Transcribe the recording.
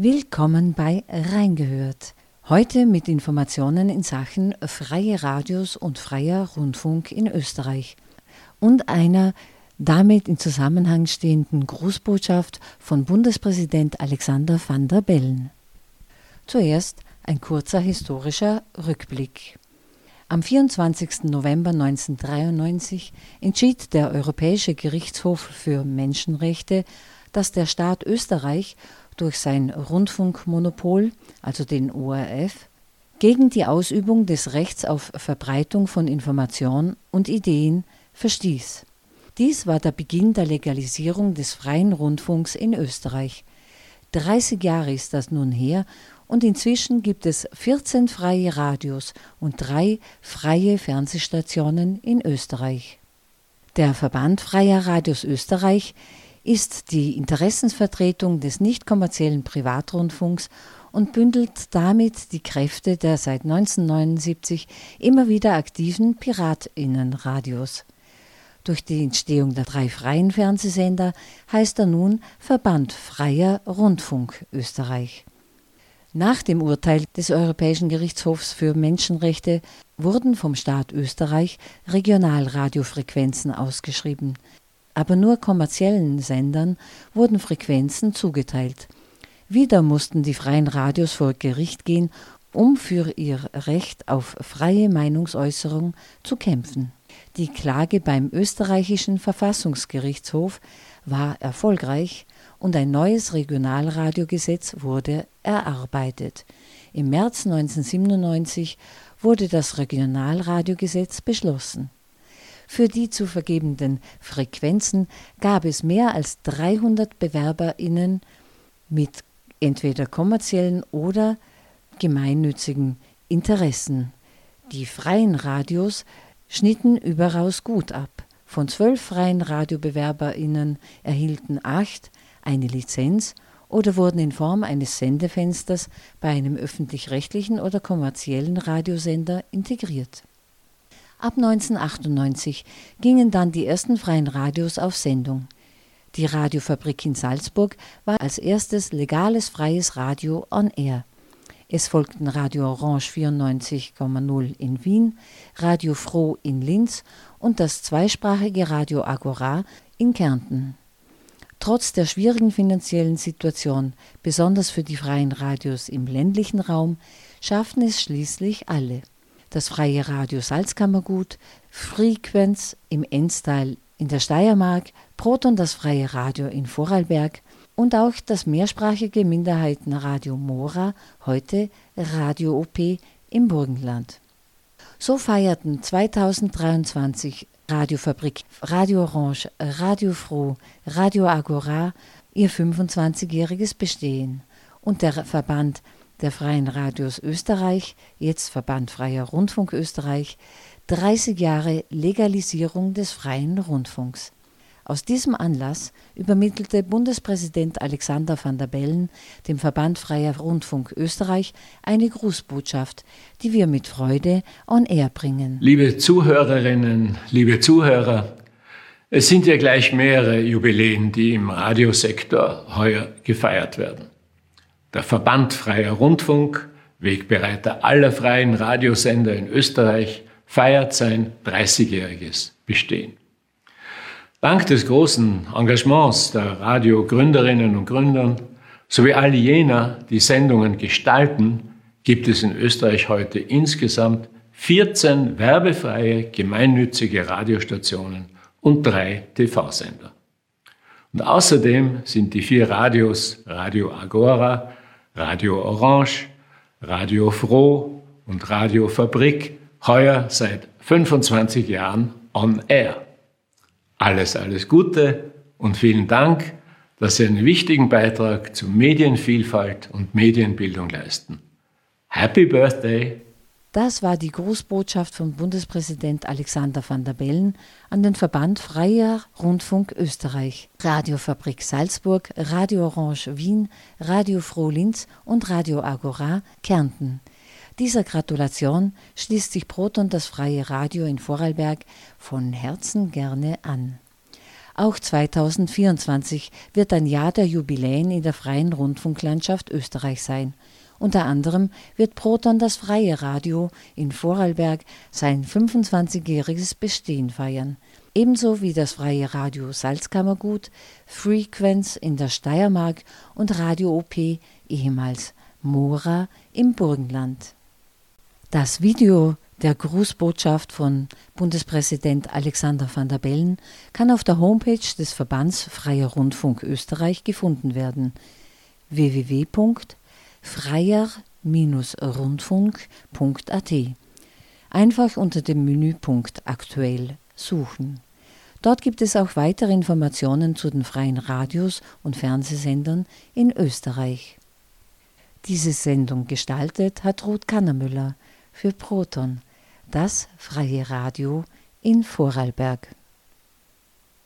Willkommen bei Reingehört. Heute mit Informationen in Sachen freie Radios und freier Rundfunk in Österreich und einer damit in Zusammenhang stehenden Grußbotschaft von Bundespräsident Alexander van der Bellen. Zuerst ein kurzer historischer Rückblick. Am 24. November 1993 entschied der Europäische Gerichtshof für Menschenrechte, dass der Staat Österreich durch sein Rundfunkmonopol, also den ORF, gegen die Ausübung des Rechts auf Verbreitung von Information und Ideen verstieß. Dies war der Beginn der Legalisierung des freien Rundfunks in Österreich. 30 Jahre ist das nun her und inzwischen gibt es 14 freie Radios und drei freie Fernsehstationen in Österreich. Der Verband Freier Radios Österreich ist die Interessensvertretung des nicht kommerziellen Privatrundfunks und bündelt damit die Kräfte der seit 1979 immer wieder aktiven Piratinnenradios. Durch die Entstehung der drei freien Fernsehsender heißt er nun Verband Freier Rundfunk Österreich. Nach dem Urteil des Europäischen Gerichtshofs für Menschenrechte wurden vom Staat Österreich Regionalradiofrequenzen ausgeschrieben, aber nur kommerziellen Sendern wurden Frequenzen zugeteilt. Wieder mussten die freien Radios vor Gericht gehen, um für ihr Recht auf freie Meinungsäußerung zu kämpfen. Die Klage beim österreichischen Verfassungsgerichtshof war erfolgreich und ein neues Regionalradiogesetz wurde erarbeitet. Im März 1997 wurde das Regionalradiogesetz beschlossen. Für die zu vergebenden Frequenzen gab es mehr als 300 Bewerberinnen mit entweder kommerziellen oder gemeinnützigen Interessen. Die freien Radios schnitten überaus gut ab. Von zwölf freien Radiobewerberinnen erhielten acht eine Lizenz oder wurden in Form eines Sendefensters bei einem öffentlich-rechtlichen oder kommerziellen Radiosender integriert. Ab 1998 gingen dann die ersten freien Radios auf Sendung. Die Radiofabrik in Salzburg war als erstes legales freies Radio on Air. Es folgten Radio Orange 94,0 in Wien, Radio Froh in Linz und das zweisprachige Radio Agora in Kärnten. Trotz der schwierigen finanziellen Situation, besonders für die freien Radios im ländlichen Raum, schafften es schließlich alle. Das freie Radio Salzkammergut, Frequenz im Enstall in der Steiermark, Proton das freie Radio in Vorarlberg und auch das mehrsprachige Minderheitenradio Mora, heute Radio OP im Burgenland. So feierten 2023 Radiofabrik, Radio Orange, Radio Froh, Radio Agora ihr 25-jähriges Bestehen und der Verband der Freien Radios Österreich, jetzt Verband Freier Rundfunk Österreich, 30 Jahre Legalisierung des freien Rundfunks. Aus diesem Anlass übermittelte Bundespräsident Alexander van der Bellen dem Verband Freier Rundfunk Österreich eine Grußbotschaft, die wir mit Freude on air bringen. Liebe Zuhörerinnen, liebe Zuhörer, es sind ja gleich mehrere Jubiläen, die im Radiosektor heuer gefeiert werden. Der Verband Freier Rundfunk, Wegbereiter aller freien Radiosender in Österreich, feiert sein 30-jähriges Bestehen. Dank des großen Engagements der Radiogründerinnen und Gründern sowie all jener, die Sendungen gestalten, gibt es in Österreich heute insgesamt 14 werbefreie gemeinnützige Radiostationen und drei TV-Sender. Und außerdem sind die vier Radios Radio Agora, Radio Orange, Radio Froh und Radio Fabrik heuer seit 25 Jahren on air. Alles, alles Gute und vielen Dank, dass Sie einen wichtigen Beitrag zu Medienvielfalt und Medienbildung leisten. Happy Birthday! Das war die Grußbotschaft von Bundespräsident Alexander van der Bellen an den Verband Freier Rundfunk Österreich, Radiofabrik Salzburg, Radio Orange Wien, Radio Froh Linz und Radio Agora Kärnten. Dieser Gratulation schließt sich Proton das freie Radio in Vorarlberg von Herzen gerne an. Auch 2024 wird ein Jahr der Jubiläen in der freien Rundfunklandschaft Österreich sein. Unter anderem wird Proton das freie Radio in Vorarlberg sein 25-jähriges Bestehen feiern. Ebenso wie das freie Radio Salzkammergut, Frequenz in der Steiermark und Radio OP, ehemals Mora im Burgenland. Das Video der Grußbotschaft von Bundespräsident Alexander van der Bellen kann auf der Homepage des Verbands Freier Rundfunk Österreich gefunden werden www.freier-rundfunk.at Einfach unter dem Menüpunkt Aktuell suchen. Dort gibt es auch weitere Informationen zu den freien Radios und Fernsehsendern in Österreich. Diese Sendung gestaltet hat Ruth Kannermüller für Proton das freie Radio in Vorarlberg.